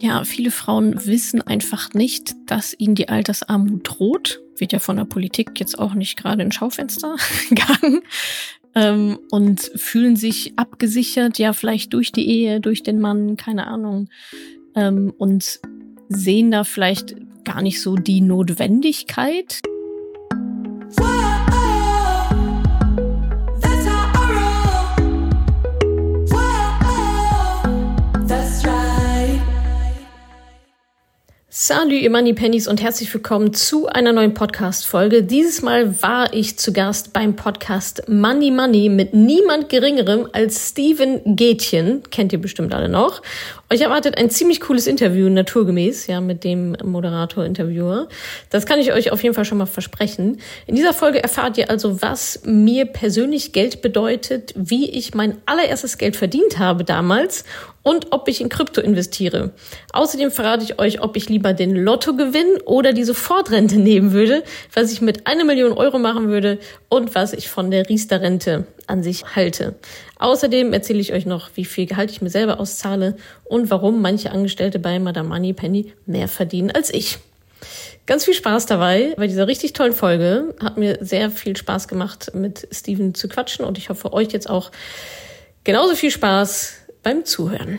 Ja, viele Frauen wissen einfach nicht, dass ihnen die Altersarmut droht. Wird ja von der Politik jetzt auch nicht gerade ins Schaufenster gegangen. Ähm, und fühlen sich abgesichert, ja, vielleicht durch die Ehe, durch den Mann, keine Ahnung. Ähm, und sehen da vielleicht gar nicht so die Notwendigkeit. Salut, ihr Money Pennies und herzlich willkommen zu einer neuen Podcast-Folge. Dieses Mal war ich zu Gast beim Podcast Money Money mit niemand Geringerem als Steven Gätchen. Kennt ihr bestimmt alle noch. Euch erwartet ein ziemlich cooles Interview, naturgemäß, ja, mit dem Moderator-Interviewer. Das kann ich euch auf jeden Fall schon mal versprechen. In dieser Folge erfahrt ihr also, was mir persönlich Geld bedeutet, wie ich mein allererstes Geld verdient habe damals und ob ich in Krypto investiere. Außerdem verrate ich euch, ob ich lieber den Lottogewinn oder die Sofortrente nehmen würde, was ich mit einer Million Euro machen würde und was ich von der Riester-Rente an sich halte. Außerdem erzähle ich euch noch, wie viel Gehalt ich mir selber auszahle und warum manche Angestellte bei Madame Money Penny mehr verdienen als ich. Ganz viel Spaß dabei bei dieser richtig tollen Folge. Hat mir sehr viel Spaß gemacht, mit Steven zu quatschen und ich hoffe euch jetzt auch genauso viel Spaß beim Zuhören.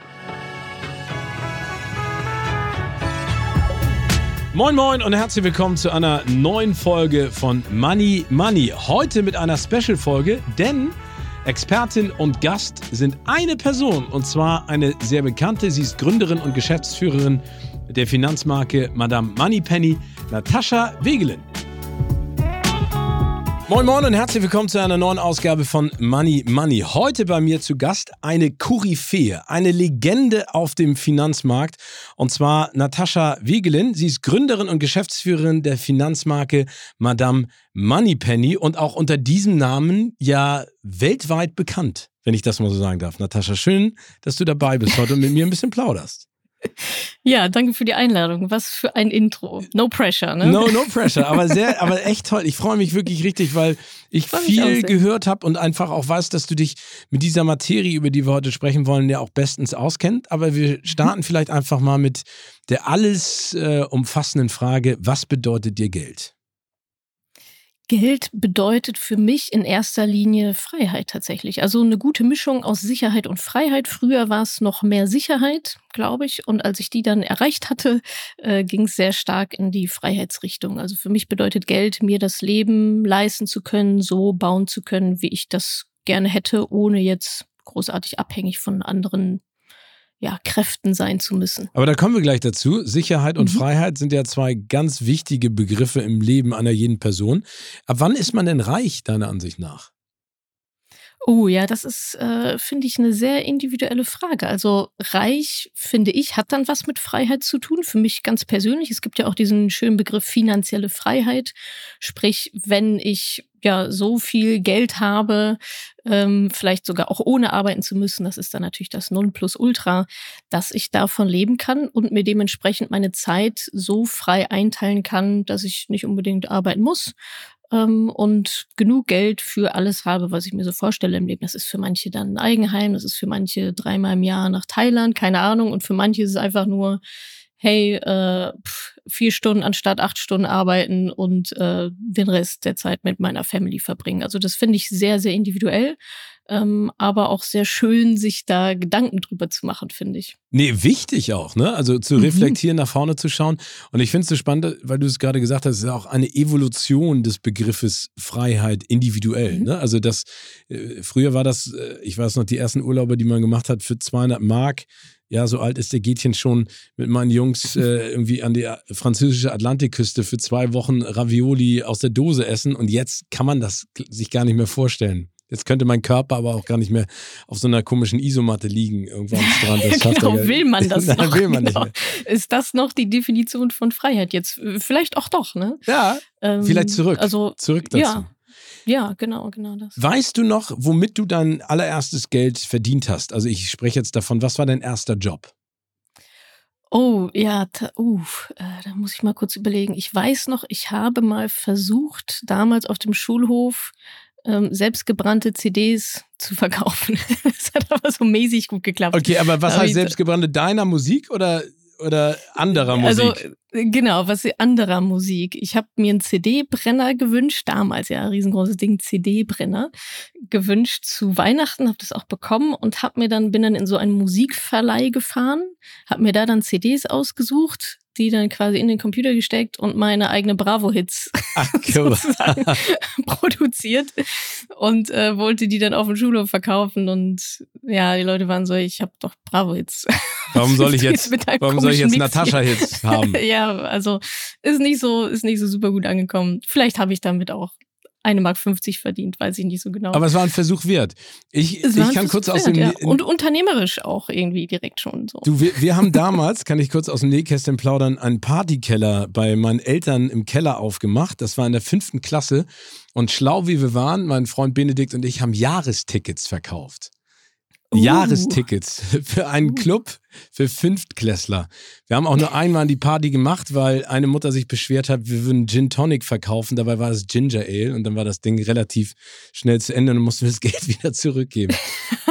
Moin Moin und herzlich willkommen zu einer neuen Folge von Money Money. Heute mit einer Special-Folge, denn Expertin und Gast sind eine Person und zwar eine sehr bekannte. Sie ist Gründerin und Geschäftsführerin der Finanzmarke Madame Moneypenny, Natascha Wegelin. Moin Moin und herzlich willkommen zu einer neuen Ausgabe von Money Money. Heute bei mir zu Gast eine Koryphäe, eine Legende auf dem Finanzmarkt und zwar Natascha Wegelin. Sie ist Gründerin und Geschäftsführerin der Finanzmarke Madame Moneypenny und auch unter diesem Namen ja weltweit bekannt, wenn ich das mal so sagen darf. Natascha, schön, dass du dabei bist heute und mit mir ein bisschen plauderst. Ja, danke für die Einladung. Was für ein Intro. No pressure, ne? No, no pressure, aber sehr, aber echt toll. Ich freue mich wirklich richtig, weil ich viel gehört habe und einfach auch weiß, dass du dich mit dieser Materie, über die wir heute sprechen wollen, ja auch bestens auskennt. Aber wir starten mhm. vielleicht einfach mal mit der alles äh, umfassenden Frage: Was bedeutet dir Geld? Geld bedeutet für mich in erster Linie Freiheit tatsächlich. Also eine gute Mischung aus Sicherheit und Freiheit. Früher war es noch mehr Sicherheit, glaube ich. Und als ich die dann erreicht hatte, äh, ging es sehr stark in die Freiheitsrichtung. Also für mich bedeutet Geld, mir das Leben leisten zu können, so bauen zu können, wie ich das gerne hätte, ohne jetzt großartig abhängig von anderen ja, Kräften sein zu müssen. Aber da kommen wir gleich dazu. Sicherheit und mhm. Freiheit sind ja zwei ganz wichtige Begriffe im Leben einer jeden Person. Ab wann ist man denn reich, deiner Ansicht nach? Oh ja, das ist, äh, finde ich, eine sehr individuelle Frage. Also reich, finde ich, hat dann was mit Freiheit zu tun. Für mich ganz persönlich. Es gibt ja auch diesen schönen Begriff finanzielle Freiheit. Sprich, wenn ich ja so viel Geld habe, ähm, vielleicht sogar auch ohne arbeiten zu müssen, das ist dann natürlich das Nonplusultra, dass ich davon leben kann und mir dementsprechend meine Zeit so frei einteilen kann, dass ich nicht unbedingt arbeiten muss, ähm, und genug Geld für alles habe, was ich mir so vorstelle im Leben. Das ist für manche dann ein Eigenheim, das ist für manche dreimal im Jahr nach Thailand, keine Ahnung. Und für manche ist es einfach nur, hey, äh, pff, vier Stunden anstatt acht Stunden arbeiten und äh, den Rest der Zeit mit meiner Family verbringen. Also das finde ich sehr, sehr individuell ähm, aber auch sehr schön, sich da Gedanken drüber zu machen, finde ich. Nee, wichtig auch, ne? Also zu mhm. reflektieren, nach vorne zu schauen. Und ich finde es so spannend, weil du es gerade gesagt hast, es ist auch eine Evolution des Begriffes Freiheit individuell. Mhm. Ne? Also das, äh, früher war das, äh, ich weiß noch, die ersten Urlaube, die man gemacht hat für 200 Mark. Ja, so alt ist der Gätchen schon mit meinen Jungs äh, irgendwie an die französische Atlantikküste für zwei Wochen Ravioli aus der Dose essen. Und jetzt kann man das sich gar nicht mehr vorstellen. Jetzt könnte mein Körper aber auch gar nicht mehr auf so einer komischen Isomatte liegen, irgendwo am Strand. Das genau, will man das Nein, noch? will man genau. nicht mehr. Ist das noch die Definition von Freiheit jetzt? Vielleicht auch doch, ne? Ja, ähm, vielleicht zurück. Also, zurück dazu. Ja. Ja, genau, genau das. Weißt du noch, womit du dein allererstes Geld verdient hast? Also ich spreche jetzt davon, was war dein erster Job? Oh, ja, uh, äh, da muss ich mal kurz überlegen. Ich weiß noch, ich habe mal versucht, damals auf dem Schulhof ähm, selbstgebrannte CDs zu verkaufen. das hat aber so mäßig gut geklappt. Okay, aber was da heißt selbstgebrannte? Deiner Musik oder oder anderer Musik? Also genau, was anderer Musik. Ich habe mir einen CD-Brenner gewünscht, damals ja riesengroßes Ding, CD-Brenner gewünscht zu Weihnachten, habe das auch bekommen und habe mir dann bin dann in so einen Musikverleih gefahren, habe mir da dann CDs ausgesucht, die dann quasi in den Computer gesteckt und meine eigene Bravo-Hits sozusagen produziert und äh, wollte die dann auf dem Schulhof verkaufen und ja, die Leute waren so, ich habe doch Bravo-Hits. Warum soll ich jetzt, warum soll ich jetzt Natascha-Hits haben? ja, also ist nicht so, ist nicht so super gut angekommen. Vielleicht habe ich damit auch eine Mark 50 verdient, weiß ich nicht so genau. Aber es war ein Versuch wert. Ich, ich kann kurz aus dem ja. und unternehmerisch auch irgendwie direkt schon so. Du, wir, wir haben damals, kann ich kurz aus dem Nähkästchen plaudern, einen Partykeller bei meinen Eltern im Keller aufgemacht. Das war in der fünften Klasse und schlau wie wir waren, mein Freund Benedikt und ich haben Jahrestickets verkauft. Uh. Jahrestickets für einen uh. Club für Fünftklässler. Wir haben auch nur einmal die Party gemacht, weil eine Mutter sich beschwert hat, wir würden Gin Tonic verkaufen. Dabei war es Ginger Ale und dann war das Ding relativ schnell zu Ende und mussten wir das Geld wieder zurückgeben.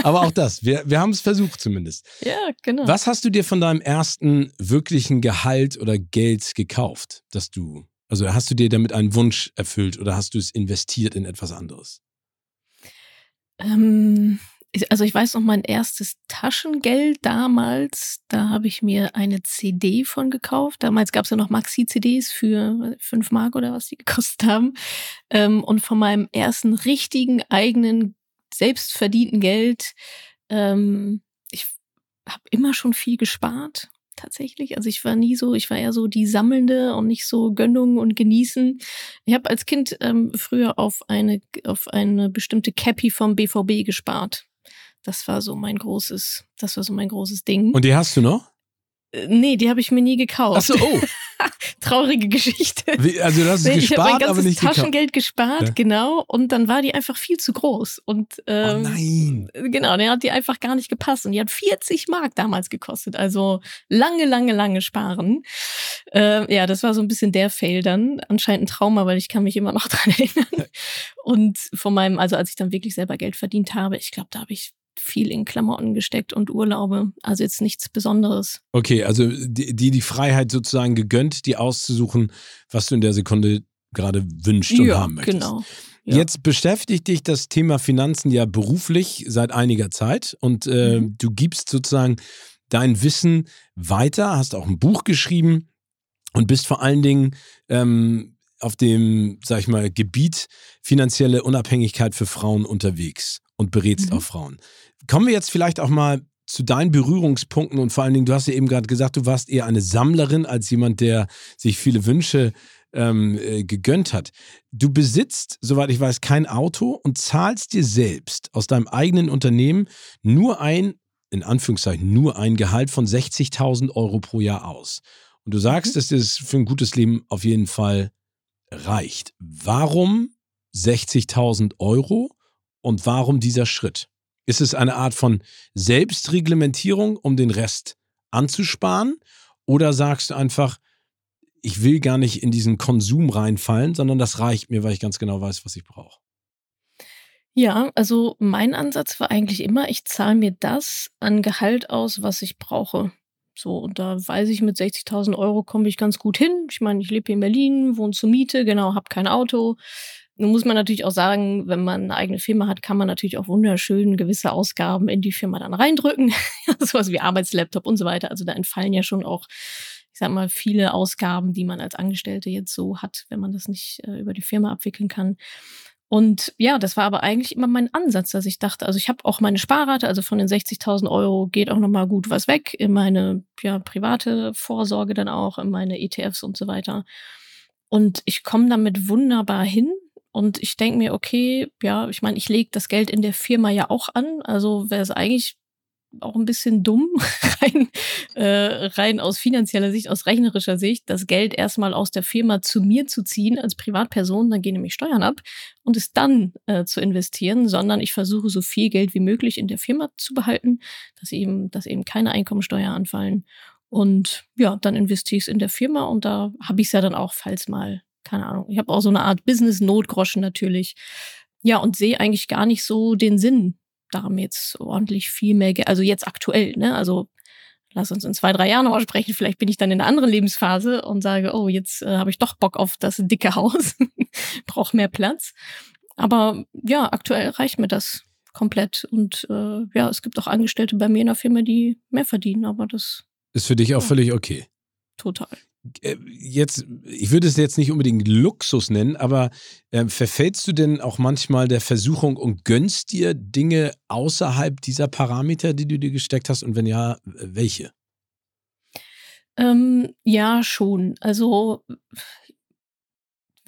Aber auch das, wir, wir haben es versucht zumindest. Ja, genau. Was hast du dir von deinem ersten wirklichen Gehalt oder Geld gekauft, dass du, also hast du dir damit einen Wunsch erfüllt oder hast du es investiert in etwas anderes? Ähm, also ich weiß noch mein erstes Taschengeld damals, da habe ich mir eine CD von gekauft. Damals gab es ja noch Maxi-CDs für fünf Mark oder was die gekostet haben. Ähm, und von meinem ersten richtigen eigenen selbstverdienten Geld, ähm, ich habe immer schon viel gespart tatsächlich. Also ich war nie so, ich war eher so die Sammelnde und nicht so Gönnung und Genießen. Ich habe als Kind ähm, früher auf eine auf eine bestimmte Cappy vom BVB gespart. Das war so mein großes, das war so mein großes Ding. Und die hast du noch? Äh, nee, die habe ich mir nie gekauft. Ach so, oh. Traurige Geschichte. Wie, also du hast es gespart, ich mein aber nicht Taschengeld gespart, ja. genau. Und dann war die einfach viel zu groß. Und oh ähm, oh nein. Genau, der hat die einfach gar nicht gepasst. Und die hat 40 Mark damals gekostet. Also lange, lange, lange sparen. Äh, ja, das war so ein bisschen der Fail dann. Anscheinend ein Trauma, weil ich kann mich immer noch dran erinnern. Und von meinem, also als ich dann wirklich selber Geld verdient habe, ich glaube, da habe ich viel in Klamotten gesteckt und Urlaube. Also jetzt nichts Besonderes. Okay, also die, die Freiheit sozusagen gegönnt, die auszusuchen, was du in der Sekunde gerade wünschst und ja, haben möchtest. Genau. Ja. Jetzt beschäftigt dich das Thema Finanzen ja beruflich seit einiger Zeit und äh, mhm. du gibst sozusagen dein Wissen weiter, hast auch ein Buch geschrieben und bist vor allen Dingen ähm, auf dem, sag ich mal, Gebiet finanzielle Unabhängigkeit für Frauen unterwegs und berätst mhm. auch Frauen. Kommen wir jetzt vielleicht auch mal zu deinen Berührungspunkten und vor allen Dingen, du hast ja eben gerade gesagt, du warst eher eine Sammlerin als jemand, der sich viele Wünsche ähm, äh, gegönnt hat. Du besitzt, soweit ich weiß, kein Auto und zahlst dir selbst aus deinem eigenen Unternehmen nur ein, in Anführungszeichen, nur ein Gehalt von 60.000 Euro pro Jahr aus. Und du sagst, mhm. dass das für ein gutes Leben auf jeden Fall reicht. Warum 60.000 Euro und warum dieser Schritt? Ist es eine Art von Selbstreglementierung, um den Rest anzusparen? Oder sagst du einfach, ich will gar nicht in diesen Konsum reinfallen, sondern das reicht mir, weil ich ganz genau weiß, was ich brauche? Ja, also mein Ansatz war eigentlich immer, ich zahle mir das an Gehalt aus, was ich brauche. So, und da weiß ich, mit 60.000 Euro komme ich ganz gut hin. Ich meine, ich lebe hier in Berlin, wohne zur Miete, genau, habe kein Auto. Nun muss man natürlich auch sagen, wenn man eine eigene Firma hat, kann man natürlich auch wunderschön gewisse Ausgaben in die Firma dann reindrücken. Sowas wie Arbeitslaptop und so weiter. Also da entfallen ja schon auch, ich sag mal, viele Ausgaben, die man als Angestellte jetzt so hat, wenn man das nicht äh, über die Firma abwickeln kann. Und ja, das war aber eigentlich immer mein Ansatz, dass ich dachte, also ich habe auch meine Sparrate, also von den 60.000 Euro geht auch nochmal gut was weg in meine ja, private Vorsorge dann auch, in meine ETFs und so weiter. Und ich komme damit wunderbar hin. Und ich denke mir, okay, ja, ich meine, ich lege das Geld in der Firma ja auch an. Also wäre es eigentlich auch ein bisschen dumm, rein, äh, rein aus finanzieller Sicht, aus rechnerischer Sicht, das Geld erstmal aus der Firma zu mir zu ziehen als Privatperson, dann gehen nämlich Steuern ab und es dann äh, zu investieren, sondern ich versuche so viel Geld wie möglich in der Firma zu behalten, dass eben, dass eben keine Einkommensteuer anfallen. Und ja, dann investiere ich es in der Firma und da habe ich es ja dann auch, falls mal, keine Ahnung, ich habe auch so eine Art Business-Notgroschen natürlich. Ja, und sehe eigentlich gar nicht so den Sinn da haben jetzt ordentlich viel mehr, Geld, also jetzt aktuell, ne? Also lass uns in zwei, drei Jahren nochmal sprechen. Vielleicht bin ich dann in einer anderen Lebensphase und sage, oh, jetzt äh, habe ich doch Bock auf das dicke Haus, brauche mehr Platz. Aber ja, aktuell reicht mir das komplett. Und äh, ja, es gibt auch Angestellte bei mir in der Firma, die mehr verdienen, aber das ist für dich auch ja, völlig okay. Total. Äh, jetzt, ich würde es jetzt nicht unbedingt Luxus nennen, aber äh, verfällst du denn auch manchmal der Versuchung und gönnst dir Dinge außerhalb dieser Parameter, die du dir gesteckt hast? Und wenn ja, welche? Ähm, ja, schon. Also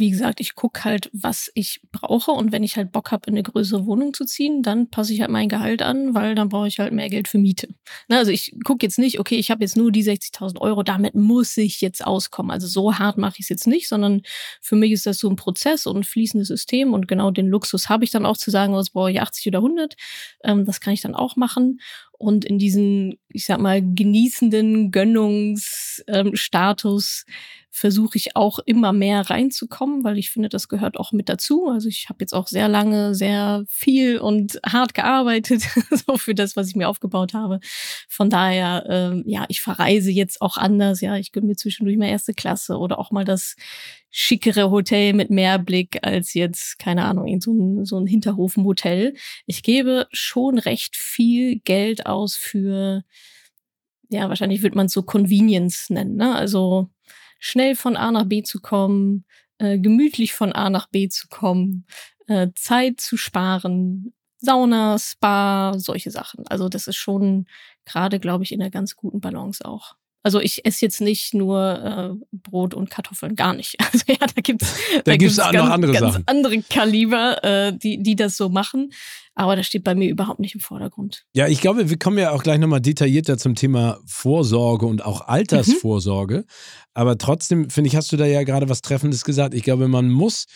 wie gesagt, ich gucke halt, was ich brauche und wenn ich halt Bock habe, in eine größere Wohnung zu ziehen, dann passe ich halt mein Gehalt an, weil dann brauche ich halt mehr Geld für Miete. Na, also ich gucke jetzt nicht, okay, ich habe jetzt nur die 60.000 Euro, damit muss ich jetzt auskommen. Also so hart mache ich es jetzt nicht, sondern für mich ist das so ein Prozess und ein fließendes System und genau den Luxus habe ich dann auch zu sagen, was brauche ich 80 oder 100. Ähm, das kann ich dann auch machen und in diesen, ich sag mal, genießenden Gönnungsstatus ähm, versuche ich auch immer mehr reinzukommen, weil ich finde, das gehört auch mit dazu. Also ich habe jetzt auch sehr lange, sehr viel und hart gearbeitet, so für das, was ich mir aufgebaut habe. Von daher, ähm, ja, ich verreise jetzt auch anders. Ja, ich gönne mir zwischendurch mal erste Klasse oder auch mal das schickere Hotel mit mehr Blick als jetzt, keine Ahnung, in so ein, so ein Hinterhofenhotel. Ich gebe schon recht viel Geld aus für, ja, wahrscheinlich würde man es so Convenience nennen, ne? Also schnell von A nach B zu kommen, äh, gemütlich von A nach B zu kommen, äh, Zeit zu sparen, Sauna, Spa, solche Sachen. Also das ist schon gerade, glaube ich, in einer ganz guten Balance auch. Also ich esse jetzt nicht nur äh, Brot und Kartoffeln, gar nicht. Also ja, da gibt's da, da gibt's, gibt's noch andere ganz Sachen. andere Kaliber, äh, die die das so machen. Aber das steht bei mir überhaupt nicht im Vordergrund. Ja, ich glaube, wir kommen ja auch gleich nochmal detaillierter zum Thema Vorsorge und auch Altersvorsorge. Mhm. Aber trotzdem, finde ich, hast du da ja gerade was Treffendes gesagt. Ich glaube, man muss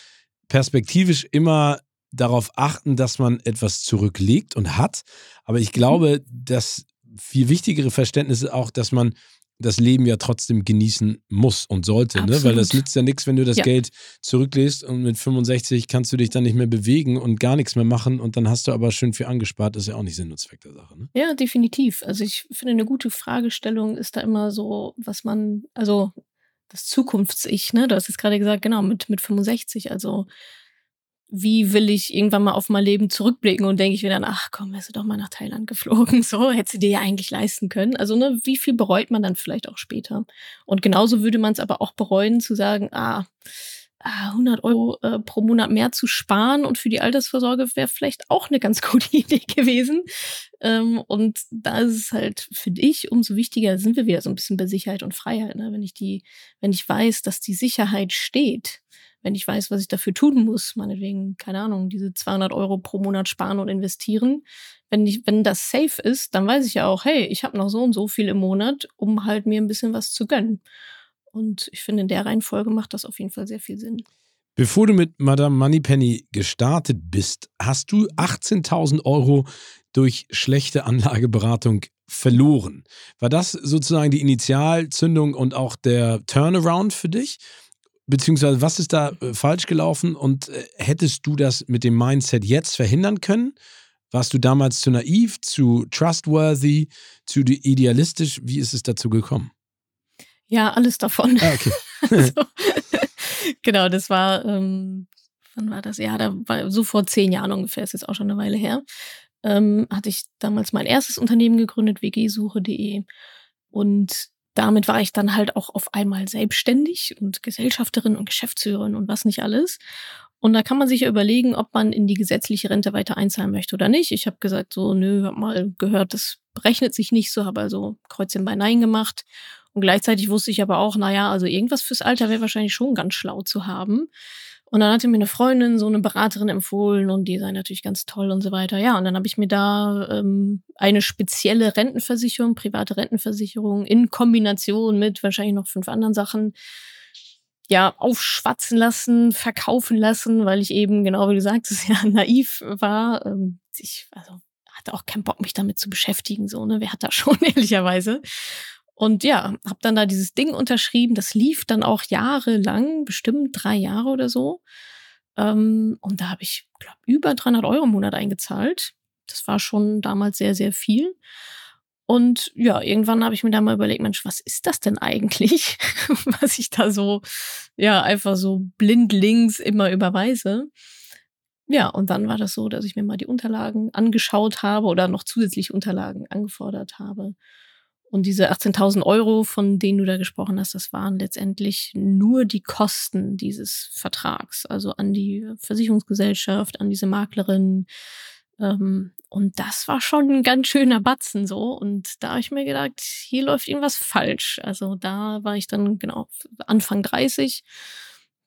perspektivisch immer darauf achten, dass man etwas zurücklegt und hat. Aber ich glaube, mhm. das viel wichtigere Verständnis ist auch, dass man das Leben ja trotzdem genießen muss und sollte, ne? weil das nützt ja nichts, wenn du das ja. Geld zurücklässt und mit 65 kannst du dich dann nicht mehr bewegen und gar nichts mehr machen und dann hast du aber schön viel angespart, das ist ja auch nicht Sinn und Zweck der Sache. Ne? Ja, definitiv. Also ich finde, eine gute Fragestellung ist da immer so, was man, also das Zukunfts-Ich, ne? Du hast jetzt gerade gesagt, genau, mit, mit 65, also wie will ich irgendwann mal auf mein Leben zurückblicken und denke ich mir dann, ach komm, wärst du doch mal nach Thailand geflogen, so hättest du dir ja eigentlich leisten können. Also ne, wie viel bereut man dann vielleicht auch später? Und genauso würde man es aber auch bereuen zu sagen, ah, 100 ah, Euro äh, pro Monat mehr zu sparen und für die Altersvorsorge wäre vielleicht auch eine ganz gute Idee gewesen. Ähm, und da ist es halt für dich umso wichtiger, sind wir wieder so ein bisschen bei Sicherheit und Freiheit. Ne? Wenn ich die, wenn ich weiß, dass die Sicherheit steht, wenn ich weiß, was ich dafür tun muss, meinetwegen, keine Ahnung, diese 200 Euro pro Monat sparen und investieren. Wenn, ich, wenn das safe ist, dann weiß ich ja auch, hey, ich habe noch so und so viel im Monat, um halt mir ein bisschen was zu gönnen. Und ich finde, in der Reihenfolge macht das auf jeden Fall sehr viel Sinn. Bevor du mit Madame Moneypenny gestartet bist, hast du 18.000 Euro durch schlechte Anlageberatung verloren. War das sozusagen die Initialzündung und auch der Turnaround für dich? Beziehungsweise, was ist da äh, falsch gelaufen und äh, hättest du das mit dem Mindset jetzt verhindern können? Warst du damals zu naiv, zu trustworthy, zu idealistisch? Wie ist es dazu gekommen? Ja, alles davon. Ah, okay. also, genau, das war, ähm, wann war das? Ja, da war so vor zehn Jahren ungefähr, ist jetzt auch schon eine Weile her. Ähm, hatte ich damals mein erstes Unternehmen gegründet, wgsuche.de. Und damit war ich dann halt auch auf einmal selbstständig und Gesellschafterin und Geschäftsführerin und was nicht alles. Und da kann man sich ja überlegen, ob man in die gesetzliche Rente weiter einzahlen möchte oder nicht. Ich habe gesagt, so, nö, hab mal gehört, das berechnet sich nicht so, habe also Kreuzchen bei Nein gemacht. Und gleichzeitig wusste ich aber auch, naja, also irgendwas fürs Alter wäre wahrscheinlich schon ganz schlau zu haben. Und dann hatte mir eine Freundin so eine Beraterin empfohlen und die sei natürlich ganz toll und so weiter. Ja, und dann habe ich mir da ähm, eine spezielle Rentenversicherung, private Rentenversicherung in Kombination mit wahrscheinlich noch fünf anderen Sachen ja aufschwatzen lassen, verkaufen lassen, weil ich eben genau wie du sagtest ja naiv war. Ähm, ich also hatte auch keinen Bock mich damit zu beschäftigen so ne, wer hat da schon ehrlicherweise. Und ja, habe dann da dieses Ding unterschrieben. Das lief dann auch jahrelang, bestimmt drei Jahre oder so. Ähm, und da habe ich, glaube über 300 Euro im Monat eingezahlt. Das war schon damals sehr, sehr viel. Und ja, irgendwann habe ich mir da mal überlegt, Mensch, was ist das denn eigentlich, was ich da so, ja, einfach so blindlings immer überweise. Ja, und dann war das so, dass ich mir mal die Unterlagen angeschaut habe oder noch zusätzliche Unterlagen angefordert habe. Und diese 18.000 Euro, von denen du da gesprochen hast, das waren letztendlich nur die Kosten dieses Vertrags, also an die Versicherungsgesellschaft, an diese Maklerin. Ähm, und das war schon ein ganz schöner Batzen so. Und da habe ich mir gedacht, hier läuft irgendwas falsch. Also da war ich dann genau Anfang 30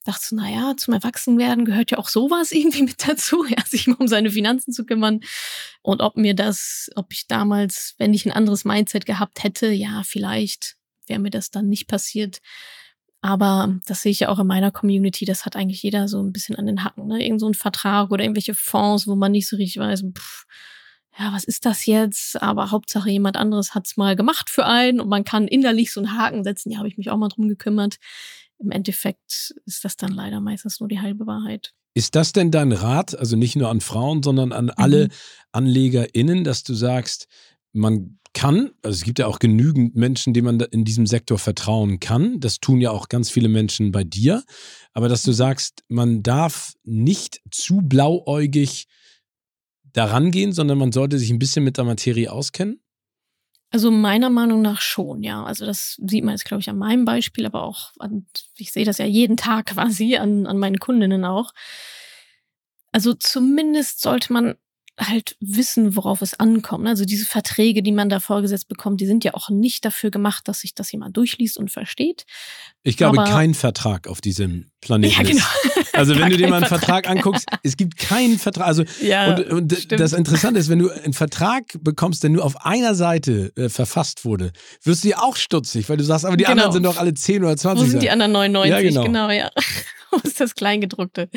dachte so, naja, zum Erwachsenwerden gehört ja auch sowas irgendwie mit dazu, ja, sich mal um seine Finanzen zu kümmern. Und ob mir das, ob ich damals, wenn ich ein anderes Mindset gehabt hätte, ja, vielleicht wäre mir das dann nicht passiert. Aber das sehe ich ja auch in meiner Community, das hat eigentlich jeder so ein bisschen an den Hacken, ne? Irgend so ein Vertrag oder irgendwelche Fonds, wo man nicht so richtig weiß, pff, ja, was ist das jetzt? Aber Hauptsache jemand anderes hat's mal gemacht für einen und man kann innerlich so einen Haken setzen. Ja, habe ich mich auch mal drum gekümmert im Endeffekt ist das dann leider meistens nur die halbe Wahrheit. Ist das denn dein Rat, also nicht nur an Frauen, sondern an alle mhm. AnlegerInnen, dass du sagst, man kann, also es gibt ja auch genügend Menschen, denen man in diesem Sektor vertrauen kann. Das tun ja auch ganz viele Menschen bei dir. Aber dass du mhm. sagst, man darf nicht zu blauäugig daran gehen, sondern man sollte sich ein bisschen mit der Materie auskennen? Also meiner Meinung nach schon, ja. Also das sieht man jetzt, glaube ich, an meinem Beispiel, aber auch, an, ich sehe das ja jeden Tag quasi an, an meinen Kundinnen auch. Also zumindest sollte man halt wissen, worauf es ankommt. Also diese Verträge, die man da vorgesetzt bekommt, die sind ja auch nicht dafür gemacht, dass sich das jemand durchliest und versteht. Ich glaube, Aber kein Vertrag auf diesem Planeten ja, genau. Also wenn du dir mal einen Vertrag, Vertrag anguckst, es gibt keinen Vertrag. Also ja, und, und das Interessante ist, wenn du einen Vertrag bekommst, der nur auf einer Seite äh, verfasst wurde, wirst du dir auch stutzig, weil du sagst, aber die genau. anderen sind doch alle 10 oder 20. Wo sind die anderen 99? Ja, genau. genau, ja. Wo ist das Kleingedruckte?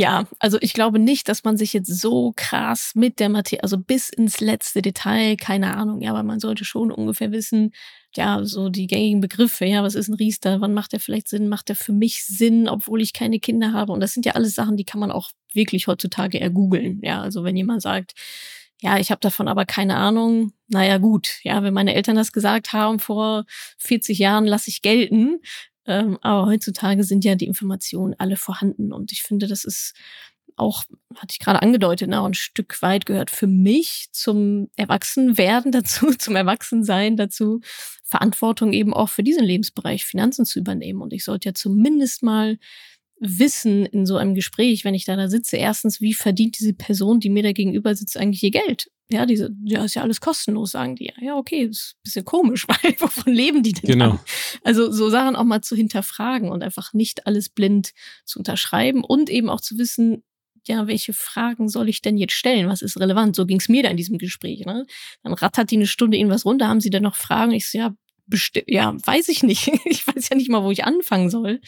Ja, also ich glaube nicht, dass man sich jetzt so krass mit der Materie, also bis ins letzte Detail, keine Ahnung, ja, aber man sollte schon ungefähr wissen, ja, so die gängigen Begriffe, ja, was ist ein Riester, wann macht der vielleicht Sinn, macht der für mich Sinn, obwohl ich keine Kinder habe und das sind ja alles Sachen, die kann man auch wirklich heutzutage ergoogeln, ja, also wenn jemand sagt, ja, ich habe davon aber keine Ahnung. Naja, gut, ja, wenn meine Eltern das gesagt haben vor 40 Jahren, lasse ich gelten. Ähm, aber heutzutage sind ja die Informationen alle vorhanden und ich finde, das ist auch, hatte ich gerade angedeutet, ne, ein Stück weit gehört für mich zum Erwachsenwerden dazu, zum Erwachsensein dazu, Verantwortung eben auch für diesen Lebensbereich Finanzen zu übernehmen. Und ich sollte ja zumindest mal wissen in so einem Gespräch, wenn ich da da sitze, erstens, wie verdient diese Person, die mir da gegenüber sitzt, eigentlich ihr Geld? Ja, diese, ja, ist ja alles kostenlos, sagen die. Ja, okay, ist ein bisschen komisch, weil wovon leben die denn? Genau. Dann? Also so Sachen auch mal zu hinterfragen und einfach nicht alles blind zu unterschreiben und eben auch zu wissen, ja, welche Fragen soll ich denn jetzt stellen? Was ist relevant? So ging es mir da in diesem Gespräch. Ne? Dann rattert die eine Stunde irgendwas runter, haben sie denn noch Fragen? Ich so, ja, ja, weiß ich nicht. ich weiß ja nicht mal, wo ich anfangen soll.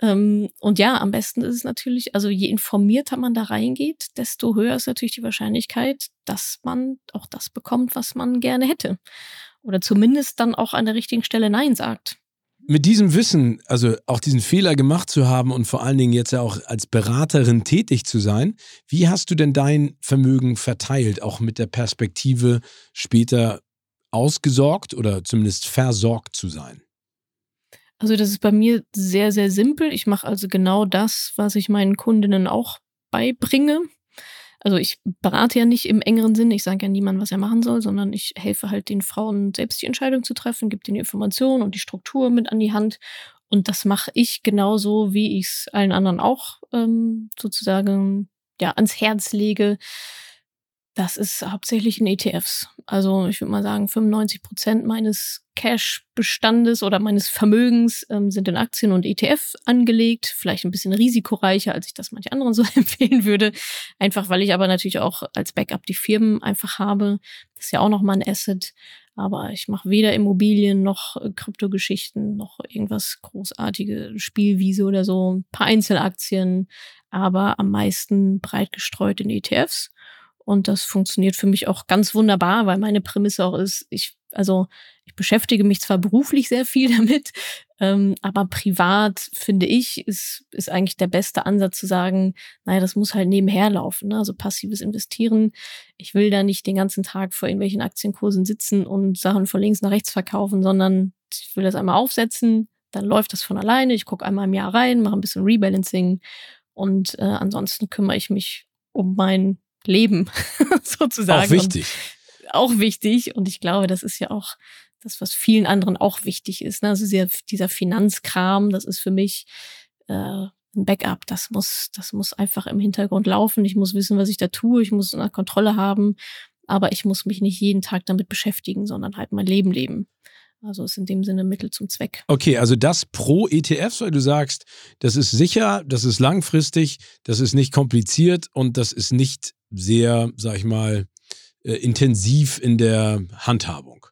Ähm, und ja, am besten ist es natürlich, also je informierter man da reingeht, desto höher ist natürlich die Wahrscheinlichkeit, dass man auch das bekommt, was man gerne hätte. Oder zumindest dann auch an der richtigen Stelle Nein sagt. Mit diesem Wissen, also auch diesen Fehler gemacht zu haben und vor allen Dingen jetzt ja auch als Beraterin tätig zu sein, wie hast du denn dein Vermögen verteilt, auch mit der Perspektive später ausgesorgt oder zumindest versorgt zu sein? Also das ist bei mir sehr, sehr simpel. Ich mache also genau das, was ich meinen Kundinnen auch beibringe. Also ich berate ja nicht im engeren Sinn, ich sage ja niemandem, was er machen soll, sondern ich helfe halt den Frauen selbst die Entscheidung zu treffen, gebe denen die Informationen und die Struktur mit an die Hand. Und das mache ich genauso, wie ich es allen anderen auch ähm, sozusagen ja ans Herz lege. Das ist hauptsächlich in ETFs. Also ich würde mal sagen, 95 Prozent meines Cash-Bestandes oder meines Vermögens ähm, sind in Aktien und ETF angelegt, vielleicht ein bisschen risikoreicher, als ich das manche anderen so empfehlen würde. Einfach weil ich aber natürlich auch als Backup die Firmen einfach habe. Das ist ja auch nochmal ein Asset. Aber ich mache weder Immobilien noch äh, Kryptogeschichten noch irgendwas großartige Spielwiese oder so. Ein paar Einzelaktien, aber am meisten breit gestreut in ETFs. Und das funktioniert für mich auch ganz wunderbar, weil meine Prämisse auch ist, ich also ich beschäftige mich zwar beruflich sehr viel damit, ähm, aber privat finde ich, ist, ist eigentlich der beste Ansatz zu sagen, naja, das muss halt nebenher laufen. Ne? Also passives Investieren. Ich will da nicht den ganzen Tag vor irgendwelchen Aktienkursen sitzen und Sachen von links nach rechts verkaufen, sondern ich will das einmal aufsetzen, dann läuft das von alleine. Ich gucke einmal im Jahr rein, mache ein bisschen Rebalancing und äh, ansonsten kümmere ich mich um mein Leben sozusagen. Auch wichtig auch wichtig. Und ich glaube, das ist ja auch das, was vielen anderen auch wichtig ist. Ne? Also dieser, dieser Finanzkram, das ist für mich äh, ein Backup. Das muss, das muss einfach im Hintergrund laufen. Ich muss wissen, was ich da tue. Ich muss eine Kontrolle haben. Aber ich muss mich nicht jeden Tag damit beschäftigen, sondern halt mein Leben leben. Also ist in dem Sinne Mittel zum Zweck. Okay, also das pro ETFs, weil du sagst, das ist sicher, das ist langfristig, das ist nicht kompliziert und das ist nicht sehr, sag ich mal, äh, intensiv in der Handhabung.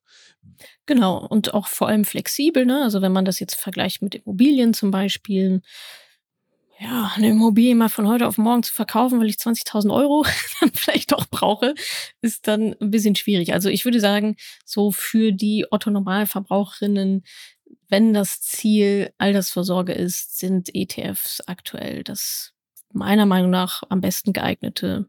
Genau, und auch vor allem flexibel. Ne? Also wenn man das jetzt vergleicht mit Immobilien zum Beispiel, ja, eine Immobilie mal von heute auf morgen zu verkaufen, weil ich 20.000 Euro dann vielleicht doch brauche, ist dann ein bisschen schwierig. Also ich würde sagen, so für die Otto-Normalverbraucherinnen, wenn das Ziel Altersvorsorge ist, sind ETFs aktuell das meiner Meinung nach am besten geeignete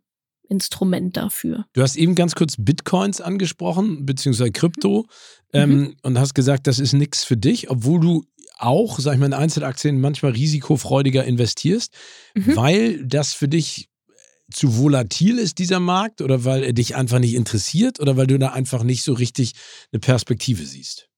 Instrument dafür. Du hast eben ganz kurz Bitcoins angesprochen, beziehungsweise Krypto, mhm. ähm, und hast gesagt, das ist nichts für dich, obwohl du auch, sag ich mal, in Einzelaktien manchmal risikofreudiger investierst, mhm. weil das für dich zu volatil ist, dieser Markt, oder weil er dich einfach nicht interessiert, oder weil du da einfach nicht so richtig eine Perspektive siehst?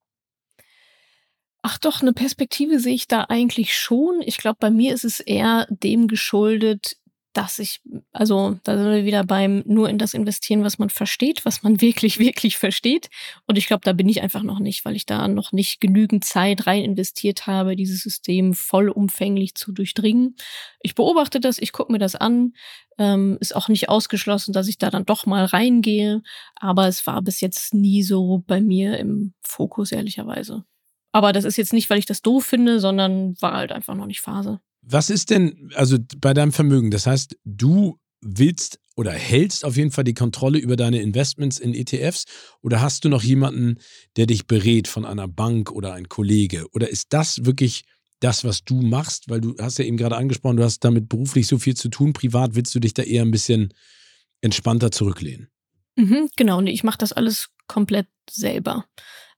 Ach doch, eine Perspektive sehe ich da eigentlich schon. Ich glaube, bei mir ist es eher dem geschuldet, dass ich, also da sind wir wieder beim nur in das investieren, was man versteht, was man wirklich, wirklich versteht. Und ich glaube, da bin ich einfach noch nicht, weil ich da noch nicht genügend Zeit rein investiert habe, dieses System vollumfänglich zu durchdringen. Ich beobachte das, ich gucke mir das an. Ähm, ist auch nicht ausgeschlossen, dass ich da dann doch mal reingehe. Aber es war bis jetzt nie so bei mir im Fokus, ehrlicherweise. Aber das ist jetzt nicht, weil ich das doof finde, sondern war halt einfach noch nicht Phase. Was ist denn, also bei deinem Vermögen, das heißt, du willst oder hältst auf jeden Fall die Kontrolle über deine Investments in ETFs oder hast du noch jemanden, der dich berät von einer Bank oder ein Kollege? Oder ist das wirklich das, was du machst? Weil du hast ja eben gerade angesprochen, du hast damit beruflich so viel zu tun, privat willst du dich da eher ein bisschen entspannter zurücklehnen. Mhm, genau, und ich mache das alles komplett selber.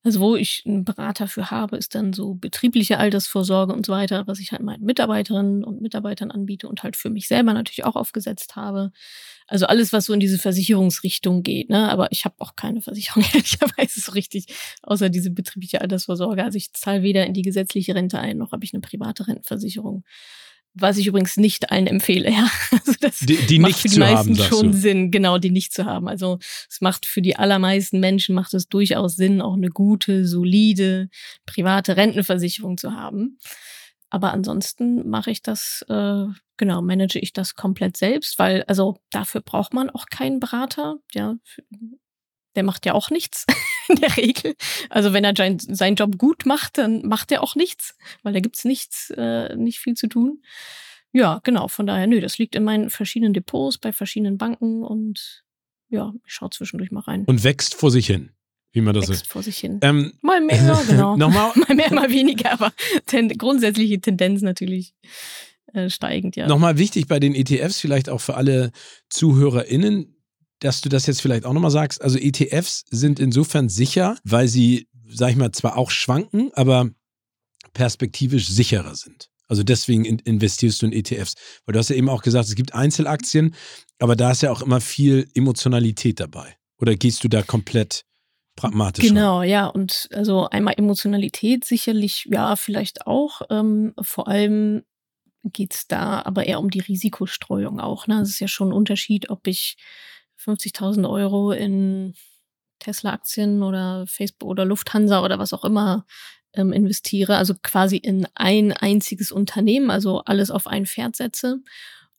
Also wo ich einen Berater für habe, ist dann so betriebliche Altersvorsorge und so weiter, was ich halt meinen Mitarbeiterinnen und Mitarbeitern anbiete und halt für mich selber natürlich auch aufgesetzt habe. Also alles, was so in diese Versicherungsrichtung geht. Ne? Aber ich habe auch keine Versicherung, ehrlicherweise so richtig, außer diese betriebliche Altersvorsorge. Also ich zahle weder in die gesetzliche Rente ein, noch habe ich eine private Rentenversicherung. Was ich übrigens nicht allen empfehle, ja. Also das die, die macht für die meisten haben, schon Sinn, genau, die nicht zu haben. Also es macht für die allermeisten Menschen macht es durchaus Sinn, auch eine gute, solide, private Rentenversicherung zu haben. Aber ansonsten mache ich das, äh, genau, manage ich das komplett selbst, weil, also dafür braucht man auch keinen Berater. Ja, der macht ja auch nichts in der Regel. Also wenn er seinen Job gut macht, dann macht er auch nichts, weil da gibt's nichts, äh, nicht viel zu tun. Ja, genau, von daher, nö, das liegt in meinen verschiedenen Depots bei verschiedenen Banken und ja, ich schaue zwischendurch mal rein. Und wächst vor sich hin. Wie man das wächst vor sich hin. Ähm, mal mehr, genau. nochmal? mal mehr, mal weniger, aber ten grundsätzliche Tendenz natürlich äh, steigend, ja. Nochmal wichtig bei den ETFs, vielleicht auch für alle ZuhörerInnen, dass du das jetzt vielleicht auch nochmal sagst. Also ETFs sind insofern sicher, weil sie, sag ich mal, zwar auch schwanken, aber perspektivisch sicherer sind. Also deswegen investierst du in ETFs. Weil du hast ja eben auch gesagt, es gibt Einzelaktien, aber da ist ja auch immer viel Emotionalität dabei. Oder gehst du da komplett pragmatisch? Genau, rein? ja. Und also einmal Emotionalität sicherlich, ja, vielleicht auch. Ähm, vor allem geht es da aber eher um die Risikostreuung auch. Ne? Es ist ja schon ein Unterschied, ob ich 50.000 Euro in Tesla-Aktien oder Facebook oder Lufthansa oder was auch immer ähm, investiere, also quasi in ein einziges Unternehmen, also alles auf ein Pferd setze,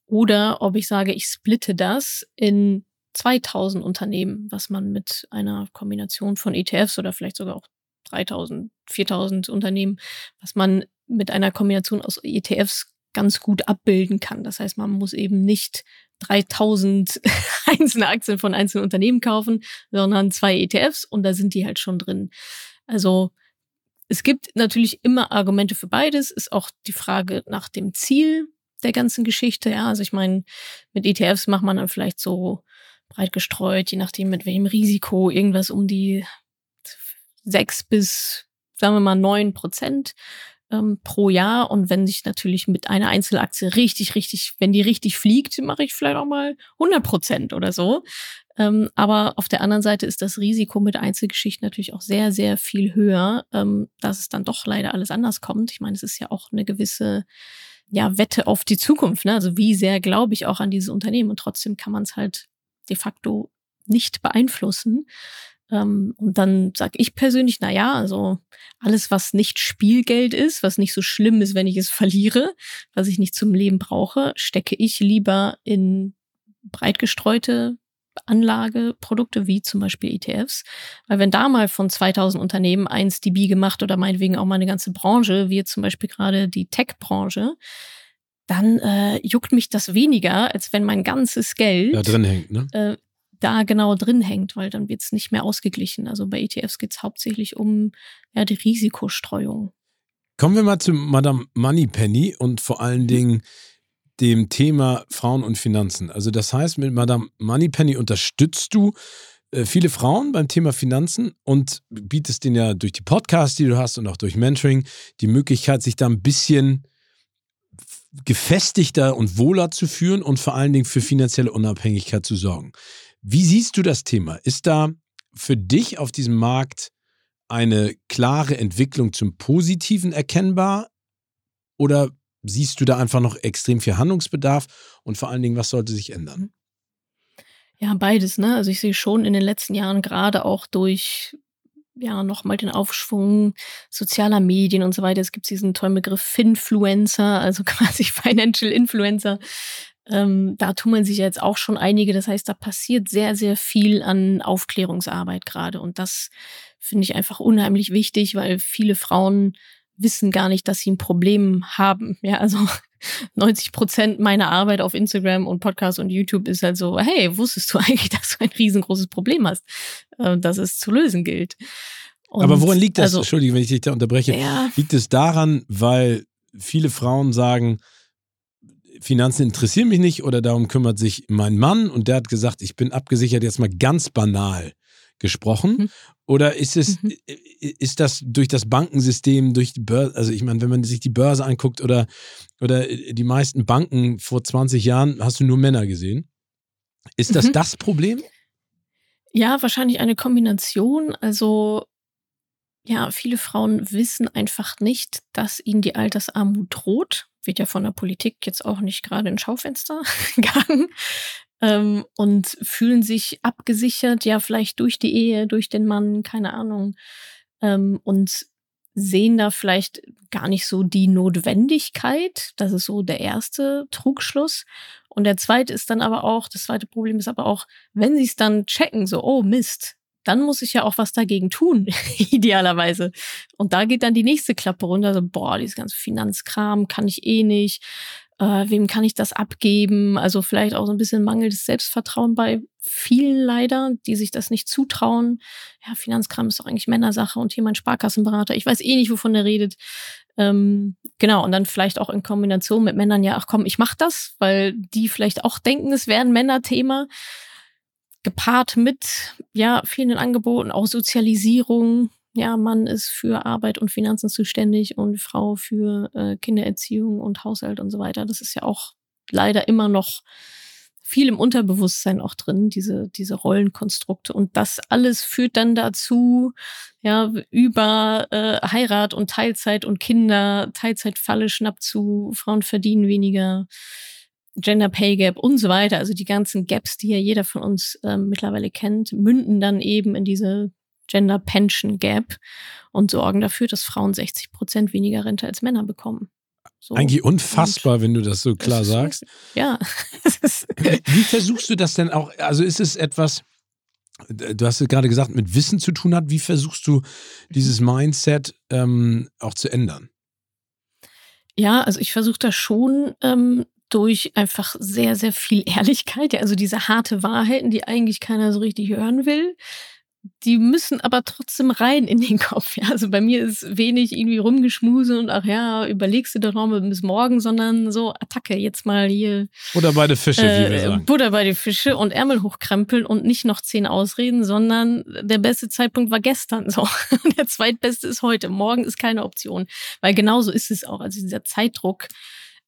oder ob ich sage, ich splitte das in 2000 Unternehmen, was man mit einer Kombination von ETFs oder vielleicht sogar auch 3000, 4000 Unternehmen, was man mit einer Kombination aus ETFs ganz gut abbilden kann. Das heißt, man muss eben nicht 3000 einzelne Aktien von einzelnen Unternehmen kaufen, sondern zwei ETFs und da sind die halt schon drin. Also es gibt natürlich immer Argumente für beides, ist auch die Frage nach dem Ziel der ganzen Geschichte. Ja, also ich meine, mit ETFs macht man dann vielleicht so breit gestreut, je nachdem mit welchem Risiko, irgendwas um die sechs bis, sagen wir mal, neun Prozent ähm, pro Jahr. Und wenn sich natürlich mit einer Einzelaktie richtig, richtig, wenn die richtig fliegt, mache ich vielleicht auch mal 100 Prozent oder so. Ähm, aber auf der anderen Seite ist das Risiko mit Einzelgeschichten natürlich auch sehr, sehr viel höher, ähm, dass es dann doch leider alles anders kommt. Ich meine, es ist ja auch eine gewisse ja, Wette auf die Zukunft. Ne? Also wie sehr glaube ich auch an dieses Unternehmen und trotzdem kann man es halt de facto nicht beeinflussen. Ähm, und dann sage ich persönlich, na ja, also alles, was nicht Spielgeld ist, was nicht so schlimm ist, wenn ich es verliere, was ich nicht zum Leben brauche, stecke ich lieber in breit gestreute Anlageprodukte wie zum Beispiel ETFs. Weil wenn da mal von 2000 Unternehmen eins die Bi gemacht oder meinetwegen auch mal eine ganze Branche, wie zum Beispiel gerade die Tech-Branche, dann äh, juckt mich das weniger, als wenn mein ganzes Geld da drin hängt, ne? Äh, da genau drin hängt, weil dann wird es nicht mehr ausgeglichen. Also bei ETFs geht es hauptsächlich um ja, die Risikostreuung. Kommen wir mal zu Madame Moneypenny und vor allen mhm. Dingen dem Thema Frauen und Finanzen. Also das heißt, mit Madame Moneypenny unterstützt du äh, viele Frauen beim Thema Finanzen und bietest denen ja durch die Podcasts, die du hast und auch durch Mentoring die Möglichkeit, sich da ein bisschen gefestigter und wohler zu führen und vor allen Dingen für finanzielle Unabhängigkeit zu sorgen. Wie siehst du das Thema? Ist da für dich auf diesem Markt eine klare Entwicklung zum Positiven erkennbar? Oder siehst du da einfach noch extrem viel Handlungsbedarf? Und vor allen Dingen, was sollte sich ändern? Ja, beides, ne? Also ich sehe schon in den letzten Jahren gerade auch durch ja nochmal den Aufschwung sozialer Medien und so weiter. Es gibt diesen tollen Begriff Finfluencer, also quasi Financial Influencer, ähm, da man sich jetzt auch schon einige. Das heißt, da passiert sehr, sehr viel an Aufklärungsarbeit gerade. Und das finde ich einfach unheimlich wichtig, weil viele Frauen wissen gar nicht, dass sie ein Problem haben. Ja, also 90 Prozent meiner Arbeit auf Instagram und Podcast und YouTube ist halt so, hey, wusstest du eigentlich, dass du ein riesengroßes Problem hast, äh, das es zu lösen gilt? Und Aber woran liegt das? Also, Entschuldige, wenn ich dich da unterbreche. Ja. Liegt es daran, weil viele Frauen sagen, Finanzen interessieren mich nicht oder darum kümmert sich mein Mann und der hat gesagt, ich bin abgesichert, jetzt mal ganz banal gesprochen? Mhm. Oder ist es, mhm. ist das durch das Bankensystem, durch die Börse, also ich meine, wenn man sich die Börse anguckt oder, oder die meisten Banken vor 20 Jahren, hast du nur Männer gesehen? Ist das mhm. das Problem? Ja, wahrscheinlich eine Kombination. Also ja, viele Frauen wissen einfach nicht, dass ihnen die Altersarmut droht. Wird ja von der Politik jetzt auch nicht gerade ins Schaufenster gegangen. Ähm, und fühlen sich abgesichert, ja, vielleicht durch die Ehe, durch den Mann, keine Ahnung. Ähm, und sehen da vielleicht gar nicht so die Notwendigkeit. Das ist so der erste Trugschluss. Und der zweite ist dann aber auch, das zweite Problem ist aber auch, wenn sie es dann checken, so, oh Mist, dann muss ich ja auch was dagegen tun, idealerweise. Und da geht dann die nächste Klappe runter, so, boah, dieses ganze Finanzkram kann ich eh nicht. Äh, wem kann ich das abgeben? Also vielleicht auch so ein bisschen mangelndes Selbstvertrauen bei vielen leider, die sich das nicht zutrauen. Ja, Finanzkram ist doch eigentlich Männersache und hier mein Sparkassenberater. Ich weiß eh nicht, wovon der redet. Ähm, genau, und dann vielleicht auch in Kombination mit Männern, ja, ach komm, ich mach das, weil die vielleicht auch denken, es wäre ein Männerthema gepaart mit ja fehlenden Angeboten, auch Sozialisierung. Ja, Mann ist für Arbeit und Finanzen zuständig und Frau für äh, Kindererziehung und Haushalt und so weiter. Das ist ja auch leider immer noch viel im Unterbewusstsein auch drin, diese, diese Rollenkonstrukte. Und das alles führt dann dazu, ja, über äh, Heirat und Teilzeit und Kinder, Teilzeitfalle schnappt zu, Frauen verdienen weniger, Gender Pay Gap und so weiter, also die ganzen Gaps, die ja jeder von uns ähm, mittlerweile kennt, münden dann eben in diese Gender Pension Gap und sorgen dafür, dass Frauen 60 Prozent weniger Rente als Männer bekommen. So. Eigentlich unfassbar, und wenn du das so klar ist, sagst. Ja. Wie versuchst du das denn auch? Also ist es etwas, du hast gerade gesagt, mit Wissen zu tun hat. Wie versuchst du dieses Mindset ähm, auch zu ändern? Ja, also ich versuche da schon ähm, durch einfach sehr, sehr viel Ehrlichkeit, ja, also diese harte Wahrheiten, die eigentlich keiner so richtig hören will, die müssen aber trotzdem rein in den Kopf. Ja? Also bei mir ist wenig irgendwie rumgeschmusen und ach ja, überlegst du doch noch bis morgen, sondern so Attacke, jetzt mal hier. Butter bei den Fische, äh, wie wir sagen. Butter bei den Fische und Ärmel hochkrempeln und nicht noch zehn Ausreden, sondern der beste Zeitpunkt war gestern. So. Der zweitbeste ist heute. Morgen ist keine Option. Weil genauso ist es auch. Also dieser Zeitdruck,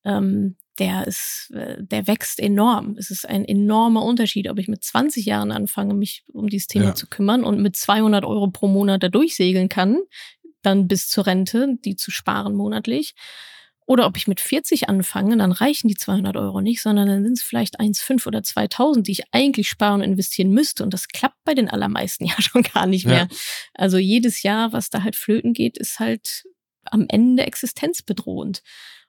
ähm, der ist, äh, der wächst enorm. Es ist ein enormer Unterschied, ob ich mit 20 Jahren anfange, mich um dieses Thema ja. zu kümmern und mit 200 Euro pro Monat da durchsegeln kann, dann bis zur Rente, die zu sparen monatlich. Oder ob ich mit 40 anfange, dann reichen die 200 Euro nicht, sondern dann sind es vielleicht 1,5 oder 2000, die ich eigentlich sparen und investieren müsste. Und das klappt bei den allermeisten ja schon gar nicht mehr. Ja. Also jedes Jahr, was da halt flöten geht, ist halt am Ende existenzbedrohend.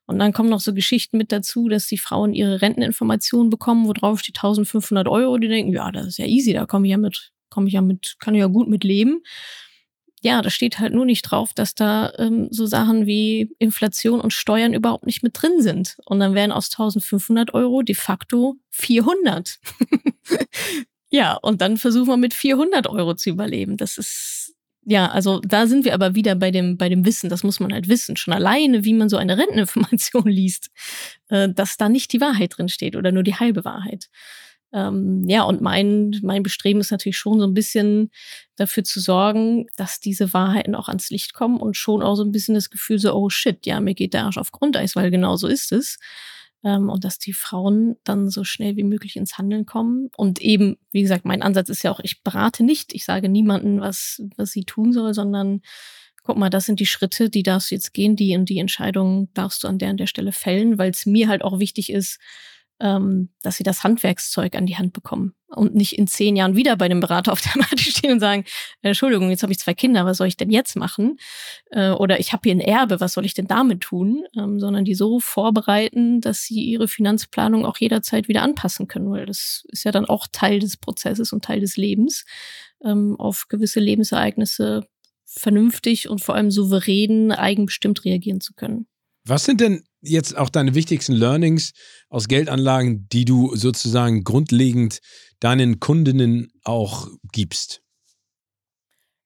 Und dann kommen noch so Geschichten mit dazu, dass die Frauen ihre Renteninformationen bekommen, wo drauf steht 1500 Euro. Die denken, ja, das ist ja easy, da komme ich ja mit, komme ich ja mit, kann ich ja gut mit leben. Ja, da steht halt nur nicht drauf, dass da ähm, so Sachen wie Inflation und Steuern überhaupt nicht mit drin sind. Und dann wären aus 1500 Euro de facto 400. ja, und dann versuchen wir mit 400 Euro zu überleben. Das ist ja, also da sind wir aber wieder bei dem, bei dem Wissen, das muss man halt wissen, schon alleine, wie man so eine Renteninformation liest, äh, dass da nicht die Wahrheit drin steht oder nur die halbe Wahrheit. Ähm, ja, und mein, mein Bestreben ist natürlich schon so ein bisschen dafür zu sorgen, dass diese Wahrheiten auch ans Licht kommen und schon auch so ein bisschen das Gefühl so, oh shit, ja, mir geht der Arsch auf Grundeis, weil genau so ist es ähm, und dass die Frauen dann so schnell wie möglich ins Handeln kommen. Und eben, wie gesagt, mein Ansatz ist ja auch, ich berate nicht, ich sage niemandem, was, was sie tun soll, sondern guck mal, das sind die Schritte, die darfst du jetzt gehen, die und die Entscheidungen darfst du an der und der Stelle fällen, weil es mir halt auch wichtig ist, ähm, dass sie das Handwerkszeug an die Hand bekommen und nicht in zehn Jahren wieder bei dem Berater auf der Matte stehen und sagen, äh, Entschuldigung, jetzt habe ich zwei Kinder, was soll ich denn jetzt machen? Äh, oder ich habe hier ein Erbe, was soll ich denn damit tun? Ähm, sondern die so vorbereiten, dass sie ihre Finanzplanung auch jederzeit wieder anpassen können, weil das ist ja dann auch Teil des Prozesses und Teil des Lebens, ähm, auf gewisse Lebensereignisse vernünftig und vor allem souverän, eigenbestimmt reagieren zu können. Was sind denn jetzt auch deine wichtigsten Learnings aus Geldanlagen, die du sozusagen grundlegend deinen Kundinnen auch gibst?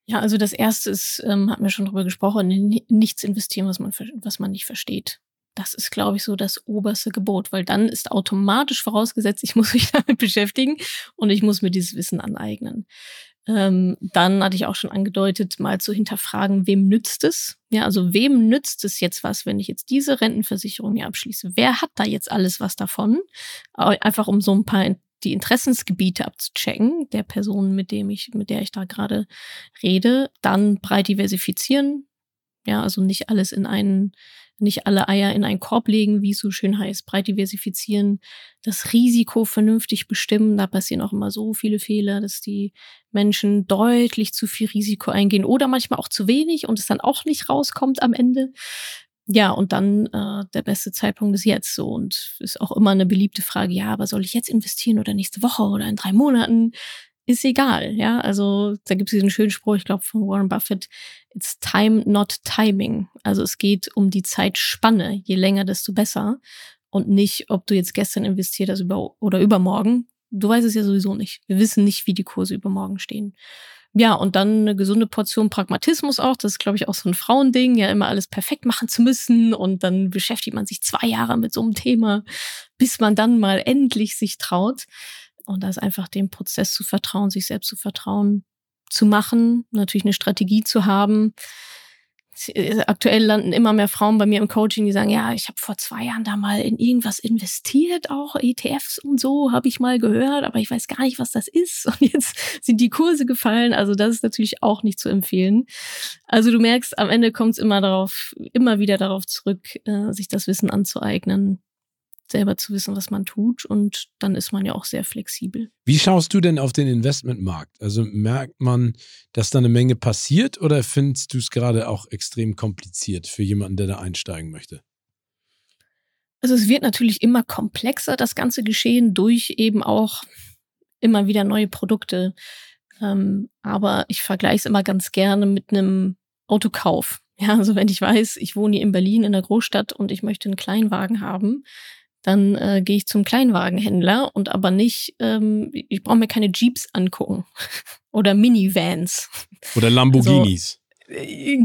Ja, also das erste ist, ähm, hatten wir schon drüber gesprochen, nichts investieren, was man, was man nicht versteht. Das ist, glaube ich, so das oberste Gebot, weil dann ist automatisch vorausgesetzt, ich muss mich damit beschäftigen und ich muss mir dieses Wissen aneignen. Ähm, dann hatte ich auch schon angedeutet, mal zu hinterfragen, wem nützt es? Ja, also wem nützt es jetzt was, wenn ich jetzt diese Rentenversicherung hier abschließe? Wer hat da jetzt alles was davon? Einfach um so ein paar die Interessensgebiete abzuchecken der Person, mit dem ich, mit der ich da gerade rede. Dann breit diversifizieren. Ja, also nicht alles in einen nicht alle Eier in einen Korb legen, wie es so schön heißt, breit diversifizieren, das Risiko vernünftig bestimmen. Da passieren auch immer so viele Fehler, dass die Menschen deutlich zu viel Risiko eingehen oder manchmal auch zu wenig und es dann auch nicht rauskommt am Ende. Ja, und dann äh, der beste Zeitpunkt ist jetzt so und ist auch immer eine beliebte Frage, ja, aber soll ich jetzt investieren oder nächste Woche oder in drei Monaten? Ist egal, ja. Also da gibt es diesen schönen Spruch, ich glaube von Warren Buffett, it's time, not timing. Also es geht um die Zeitspanne. Je länger, desto besser. Und nicht, ob du jetzt gestern investiert hast oder übermorgen. Du weißt es ja sowieso nicht. Wir wissen nicht, wie die Kurse übermorgen stehen. Ja, und dann eine gesunde Portion Pragmatismus auch. Das ist, glaube ich, auch so ein Frauending, ja, immer alles perfekt machen zu müssen. Und dann beschäftigt man sich zwei Jahre mit so einem Thema, bis man dann mal endlich sich traut. Und da ist einfach dem Prozess zu vertrauen, sich selbst zu vertrauen, zu machen, natürlich eine Strategie zu haben. Äh, aktuell landen immer mehr Frauen bei mir im Coaching, die sagen, ja, ich habe vor zwei Jahren da mal in irgendwas investiert, auch ETFs und so, habe ich mal gehört, aber ich weiß gar nicht, was das ist. Und jetzt sind die Kurse gefallen. Also das ist natürlich auch nicht zu empfehlen. Also du merkst, am Ende kommt es immer darauf, immer wieder darauf zurück, äh, sich das Wissen anzueignen selber zu wissen, was man tut. Und dann ist man ja auch sehr flexibel. Wie schaust du denn auf den Investmentmarkt? Also merkt man, dass da eine Menge passiert oder findest du es gerade auch extrem kompliziert für jemanden, der da einsteigen möchte? Also es wird natürlich immer komplexer, das ganze Geschehen durch eben auch immer wieder neue Produkte. Ähm, aber ich vergleiche es immer ganz gerne mit einem Autokauf. Ja, also wenn ich weiß, ich wohne hier in Berlin in der Großstadt und ich möchte einen Kleinwagen haben, dann äh, gehe ich zum Kleinwagenhändler und aber nicht, ähm, ich brauche mir keine Jeeps angucken oder Minivans. Oder Lamborghinis. Also,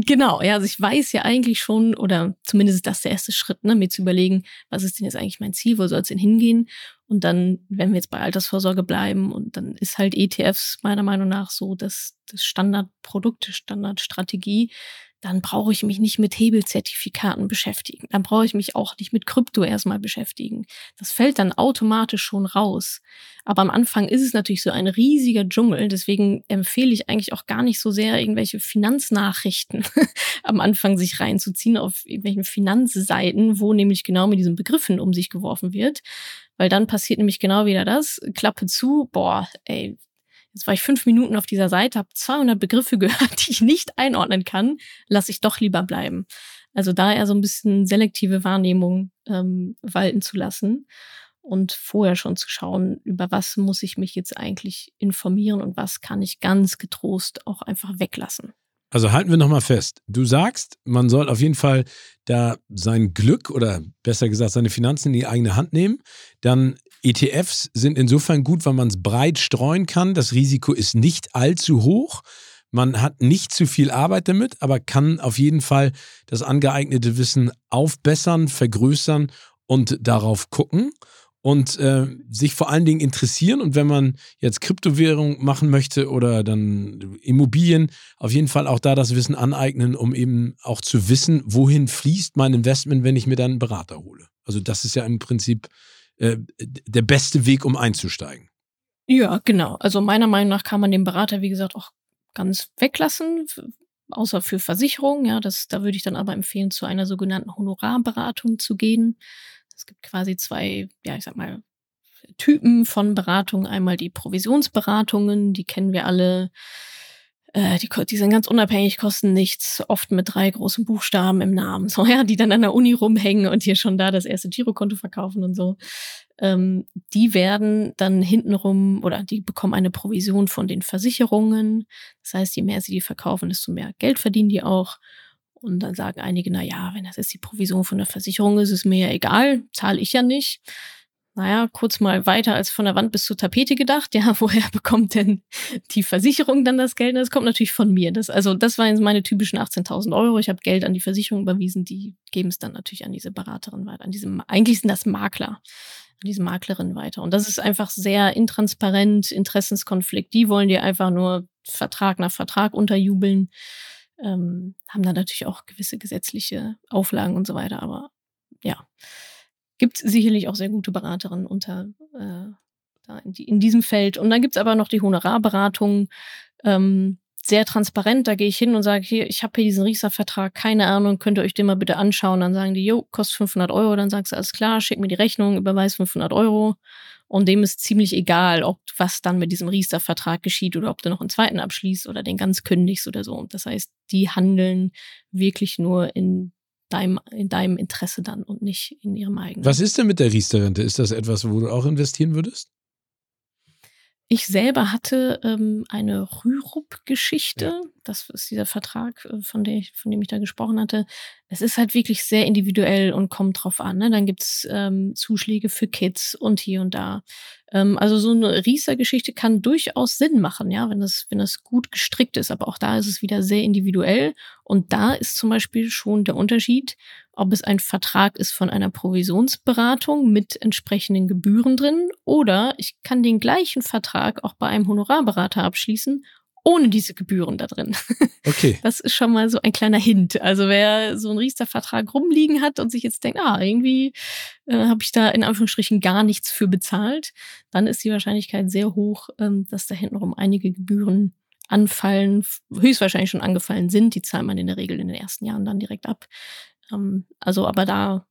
genau, ja, also ich weiß ja eigentlich schon, oder zumindest ist das der erste Schritt, ne, mir zu überlegen, was ist denn jetzt eigentlich mein Ziel, wo soll es denn hingehen? Und dann, wenn wir jetzt bei Altersvorsorge bleiben, und dann ist halt ETFs meiner Meinung nach so das, das Standardprodukt, Standardstrategie, dann brauche ich mich nicht mit Hebelzertifikaten beschäftigen. Dann brauche ich mich auch nicht mit Krypto erstmal beschäftigen. Das fällt dann automatisch schon raus. Aber am Anfang ist es natürlich so ein riesiger Dschungel. Deswegen empfehle ich eigentlich auch gar nicht so sehr, irgendwelche Finanznachrichten am Anfang sich reinzuziehen auf irgendwelchen Finanzseiten, wo nämlich genau mit diesen Begriffen um sich geworfen wird. Weil dann passiert nämlich genau wieder das. Klappe zu, boah, ey, Jetzt war ich fünf Minuten auf dieser Seite, habe 200 Begriffe gehört, die ich nicht einordnen kann, lasse ich doch lieber bleiben. Also da eher so ein bisschen selektive Wahrnehmung ähm, walten zu lassen und vorher schon zu schauen, über was muss ich mich jetzt eigentlich informieren und was kann ich ganz getrost auch einfach weglassen. Also halten wir nochmal fest. Du sagst, man soll auf jeden Fall da sein Glück oder besser gesagt seine Finanzen in die eigene Hand nehmen. Dann ETFs sind insofern gut, weil man es breit streuen kann. Das Risiko ist nicht allzu hoch. Man hat nicht zu viel Arbeit damit, aber kann auf jeden Fall das angeeignete Wissen aufbessern, vergrößern und darauf gucken und äh, sich vor allen Dingen interessieren. Und wenn man jetzt Kryptowährung machen möchte oder dann Immobilien, auf jeden Fall auch da das Wissen aneignen, um eben auch zu wissen, wohin fließt mein Investment, wenn ich mir dann einen Berater hole. Also das ist ja im Prinzip äh, der beste Weg, um einzusteigen. Ja, genau. Also meiner Meinung nach kann man den Berater, wie gesagt, auch ganz weglassen, außer für Versicherungen. Ja, das, da würde ich dann aber empfehlen, zu einer sogenannten Honorarberatung zu gehen. Es gibt quasi zwei, ja, ich sag mal, Typen von Beratungen. Einmal die Provisionsberatungen, die kennen wir alle. Äh, die, die sind ganz unabhängig, kosten nichts, oft mit drei großen Buchstaben im Namen, so ja, die dann an der Uni rumhängen und hier schon da das erste Girokonto verkaufen und so. Ähm, die werden dann hintenrum oder die bekommen eine Provision von den Versicherungen. Das heißt, je mehr sie die verkaufen, desto mehr Geld verdienen die auch. Und dann sagen einige, na ja, wenn das jetzt die Provision von der Versicherung ist, ist mir ja egal, zahle ich ja nicht. Naja, kurz mal weiter als von der Wand bis zur Tapete gedacht. Ja, woher bekommt denn die Versicherung dann das Geld? Das kommt natürlich von mir. Das, also das waren meine typischen 18.000 Euro. Ich habe Geld an die Versicherung überwiesen. Die geben es dann natürlich an diese Beraterin weiter. An diesem, eigentlich sind das Makler, an diese Maklerin weiter. Und das ist einfach sehr intransparent, Interessenskonflikt. Die wollen dir einfach nur Vertrag nach Vertrag unterjubeln ähm, haben da natürlich auch gewisse gesetzliche Auflagen und so weiter. Aber ja, gibt sicherlich auch sehr gute Beraterinnen unter äh, in, die, in, diesem Feld. Und dann gibt's aber noch die Honorarberatung. Ähm, sehr transparent, da gehe ich hin und sage, hier, ich habe hier diesen Riester-Vertrag, keine Ahnung, könnt ihr euch den mal bitte anschauen. Dann sagen die, jo, kostet 500 Euro. Dann sagst du, alles klar, schick mir die Rechnung, überweis 500 Euro. Und dem ist ziemlich egal, ob was dann mit diesem Riester-Vertrag geschieht oder ob du noch einen zweiten abschließt oder den ganz kündigst oder so. Das heißt, die handeln wirklich nur in deinem, in deinem Interesse dann und nicht in ihrem eigenen. Was ist denn mit der Riester-Rente? Ist das etwas, wo du auch investieren würdest? Ich selber hatte ähm, eine Rürup-Geschichte. Ja. Das ist dieser Vertrag, äh, von, ich, von dem ich da gesprochen hatte. Es ist halt wirklich sehr individuell und kommt drauf an. Ne? Dann gibt's ähm, Zuschläge für Kids und hier und da. Ähm, also so eine Rieser-Geschichte kann durchaus Sinn machen, ja, wenn das, wenn das gut gestrickt ist. Aber auch da ist es wieder sehr individuell. Und da ist zum Beispiel schon der Unterschied, ob es ein Vertrag ist von einer Provisionsberatung mit entsprechenden Gebühren drin oder ich kann den gleichen Vertrag auch bei einem Honorarberater abschließen ohne diese Gebühren da drin. Okay. Das ist schon mal so ein kleiner Hint. Also wer so einen Riester-Vertrag rumliegen hat und sich jetzt denkt, ah, irgendwie äh, habe ich da in Anführungsstrichen gar nichts für bezahlt, dann ist die Wahrscheinlichkeit sehr hoch, ähm, dass da hintenrum einige Gebühren anfallen, höchstwahrscheinlich schon angefallen sind. Die zahlt man in der Regel in den ersten Jahren dann direkt ab. Ähm, also, aber da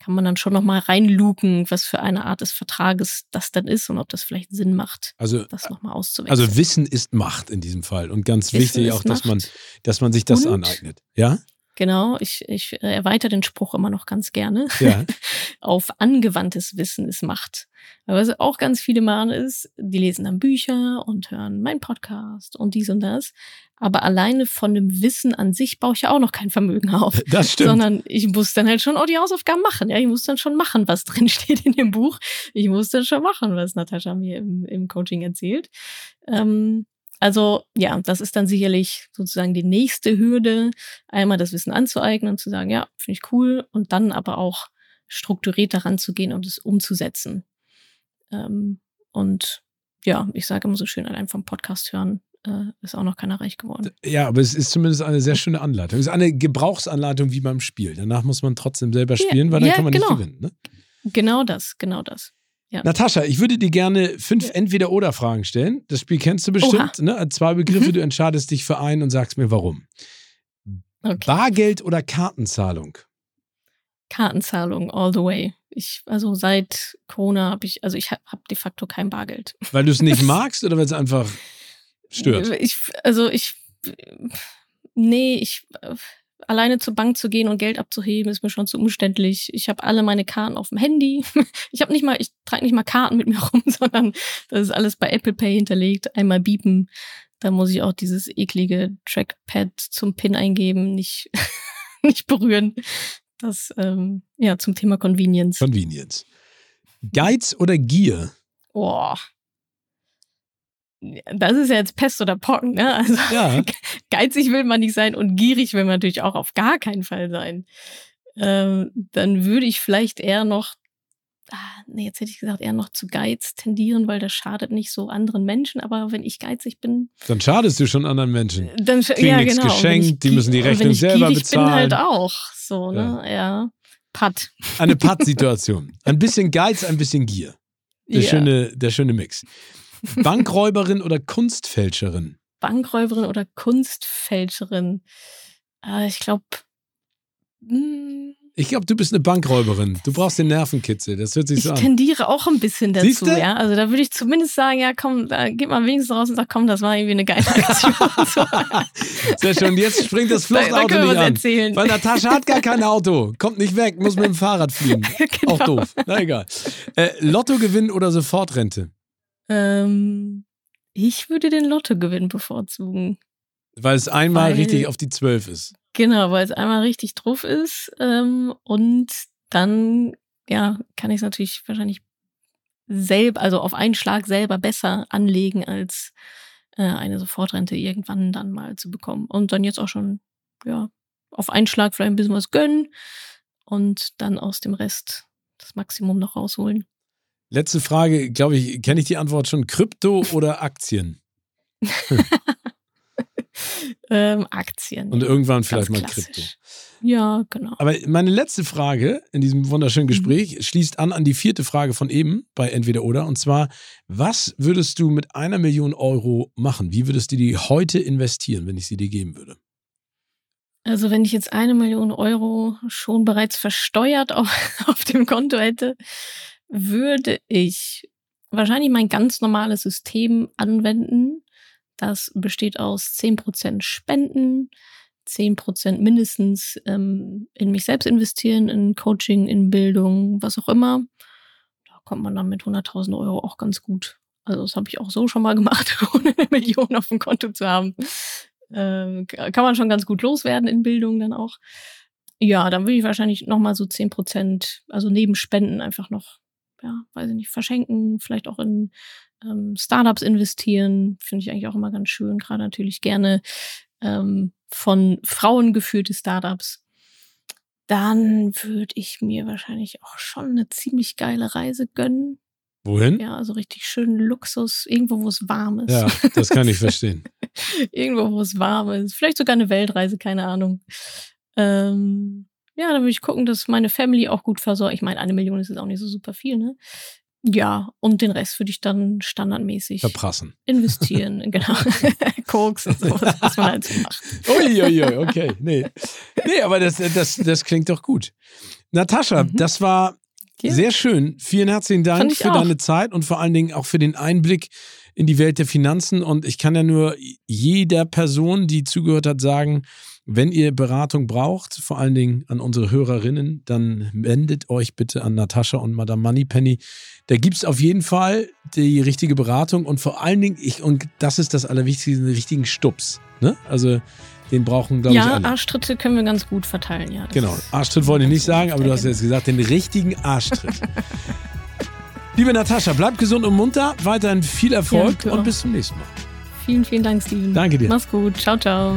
kann man dann schon nochmal reinluken, was für eine Art des Vertrages das dann ist und ob das vielleicht Sinn macht, Also, das nochmal auszuwechseln. also Wissen ist Macht in diesem Fall. Und ganz Wissen wichtig auch, dass man, dass man sich das Und? aneignet. Ja? Genau, ich, ich erweitere den Spruch immer noch ganz gerne. Ja. Auf angewandtes Wissen ist Macht. Aber was auch ganz viele machen ist, die lesen dann Bücher und hören meinen Podcast und dies und das. Aber alleine von dem Wissen an sich baue ich ja auch noch kein Vermögen auf. Das stimmt. Sondern ich muss dann halt schon auch die Hausaufgaben machen. Ja, ich muss dann schon machen, was drin steht in dem Buch. Ich muss dann schon machen, was Natascha mir im, im Coaching erzählt. Ähm, also ja, das ist dann sicherlich sozusagen die nächste Hürde, einmal das Wissen anzueignen und zu sagen, ja, finde ich cool, und dann aber auch strukturiert daran zu gehen und es umzusetzen. Ähm, und ja, ich sage immer so schön, allein vom Podcast hören äh, ist auch noch keiner reich geworden. Ja, aber es ist zumindest eine sehr schöne Anleitung. Es ist eine Gebrauchsanleitung wie beim Spiel. Danach muss man trotzdem selber Ja, spielen, weil dann ja, kann man genau. nicht gewinnen. Ne? Genau das, genau das. Ja. Natascha, ich würde dir gerne fünf Ja. Entweder-Oder-Fragen stellen. Das Spiel kennst du bestimmt. Ne? Zwei Begriffe, Mhm. du entscheidest dich für einen und sagst mir warum. Okay. Bargeld oder Kartenzahlung? Kartenzahlung all the way. Ich, also seit Corona habe ich, also ich habe hab de facto kein Bargeld. Weil du es nicht magst oder weil es einfach stört? Ich, also ich, nee, ich, äh, alleine zur Bank zu gehen und Geld abzuheben, ist mir schon zu umständlich. Ich habe alle meine Karten auf dem Handy. Ich habe nicht mal, ich trage nicht mal Karten mit mir rum, sondern das ist alles bei Apple Pay hinterlegt. Einmal biepen. Da muss ich auch dieses eklige Trackpad zum PIN eingeben, nicht, nicht berühren. Das, ähm, ja, zum Thema Convenience. Convenience. Geiz oder Gier? Boah. Das ist ja jetzt Pest oder Pocken, ne? Also Ja. geizig will man nicht sein und gierig will man natürlich auch auf gar keinen Fall sein. Ähm, dann würde ich vielleicht eher noch, ah, nee, jetzt hätte ich gesagt, eher noch zu Geiz tendieren, weil das schadet nicht so anderen Menschen. Aber wenn ich geizig bin, Dann schadest du schon anderen Menschen. dann sch- Kriegen ja nichts genau. Geschenkt, ich die müssen die Rechnung ich selber gierig bezahlen. bin halt auch so, ne? Ja. Patt. Eine Pattsituation. Ein bisschen Geiz, ein bisschen Gier. Der, Ja. schöne, der schöne Mix. Bankräuberin oder Kunstfälscherin? Bankräuberin oder Kunstfälscherin. Äh, ich glaube, Ich glaube, du bist eine Bankräuberin. Du brauchst den Nervenkitzel. Das hört sich ich so an. tendiere auch ein bisschen dazu, Siehste? ja. Also da würde ich zumindest sagen, ja, komm, da geht man wenigstens raus und sagt, komm, das war irgendwie eine geile Aktion. Sehr schön. Jetzt springt das da, da Fluchtauto können wir nicht an. erzählen. Weil Natascha hat gar kein Auto. Kommt nicht weg, muss mit dem Fahrrad fliegen. genau. Auch doof. Na egal. Äh, Lotto gewinnen oder Sofortrente? Ähm, ich würde den Lottogewinn bevorzugen. Weil es einmal Weil- richtig auf die Zwölf ist. Genau, weil es einmal richtig drauf ist. Ähm, und dann, ja, kann ich es natürlich wahrscheinlich selber, also auf einen Schlag selber besser anlegen, als äh, eine Sofortrente irgendwann dann mal zu bekommen. Und dann jetzt auch schon, ja, auf einen Schlag vielleicht ein bisschen was gönnen und dann aus dem Rest das Maximum noch rausholen. Letzte Frage, glaube ich, kenne ich die Antwort schon. Krypto oder Aktien? Ähm, Aktien. Und irgendwann vielleicht mal. Krypto. Ja, genau. Aber meine letzte Frage in diesem wunderschönen Mhm. Gespräch schließt an an die vierte Frage von eben bei Entweder oder. Und zwar, was würdest du mit einer Million Euro machen? Wie würdest du die heute investieren, wenn ich sie dir geben würde? Also wenn ich jetzt eine Million Euro schon bereits versteuert auf, auf dem Konto hätte, würde ich wahrscheinlich mein ganz normales System anwenden. Das besteht aus 10% Spenden, 10% mindestens ähm, in mich selbst investieren, in Coaching, in Bildung, was auch immer. Da kommt man dann mit 100.000 Euro auch ganz gut. Also das habe ich auch so schon mal gemacht, ohne eine Million auf dem Konto zu haben. Ähm, kann man schon ganz gut loswerden in Bildung dann auch. Ja, dann würde ich wahrscheinlich nochmal so 10 Prozent, also neben Spenden einfach noch, ja, weiß ich nicht, verschenken, vielleicht auch in ähm, Startups investieren, finde ich eigentlich auch immer ganz schön, gerade natürlich gerne ähm, von Frauen geführte Startups. Dann würde ich mir wahrscheinlich auch schon eine ziemlich geile Reise gönnen. Wohin? Ja, also richtig schön Luxus, irgendwo, wo es warm ist. Ja, das kann ich verstehen. Irgendwo, wo es warm ist. Vielleicht sogar eine Weltreise, keine Ahnung. Ähm, ja, dann würde ich gucken, dass meine Family auch gut versorgt. Ich meine, eine Million ist jetzt auch nicht so super viel, ne? Ja, und den Rest würde ich dann standardmäßig verprassen. Investieren, genau. Koks und sowas, was man halt so macht. Uiuiui, okay. Nee. nee, aber das, das, das klingt doch gut. Natascha, mhm. das war ja. sehr schön. Vielen herzlichen Dank für auch. deine Zeit und vor allen Dingen auch für den Einblick in die Welt der Finanzen. Und ich kann ja nur jeder Person, die zugehört hat, sagen, wenn ihr Beratung braucht, vor allen Dingen an unsere Hörerinnen, dann wendet euch bitte an Natascha und Madame Moneypenny. Da gibt es auf jeden Fall die richtige Beratung und vor allen Dingen, ich, und das ist das Allerwichtigste, den richtigen Stups. Ne? Also den brauchen, glaube ja, ich, alle. Ja, Arschtritte können wir ganz gut verteilen, ja. Genau, Arschtritt wollte ich nicht sagen, aber du hast jetzt gesagt, den richtigen Arschtritt. Liebe Natascha, bleib gesund und munter, weiterhin viel Erfolg ja, und bis zum nächsten Mal. Vielen, vielen Dank, Steven. Danke dir. Mach's gut. Ciao, ciao.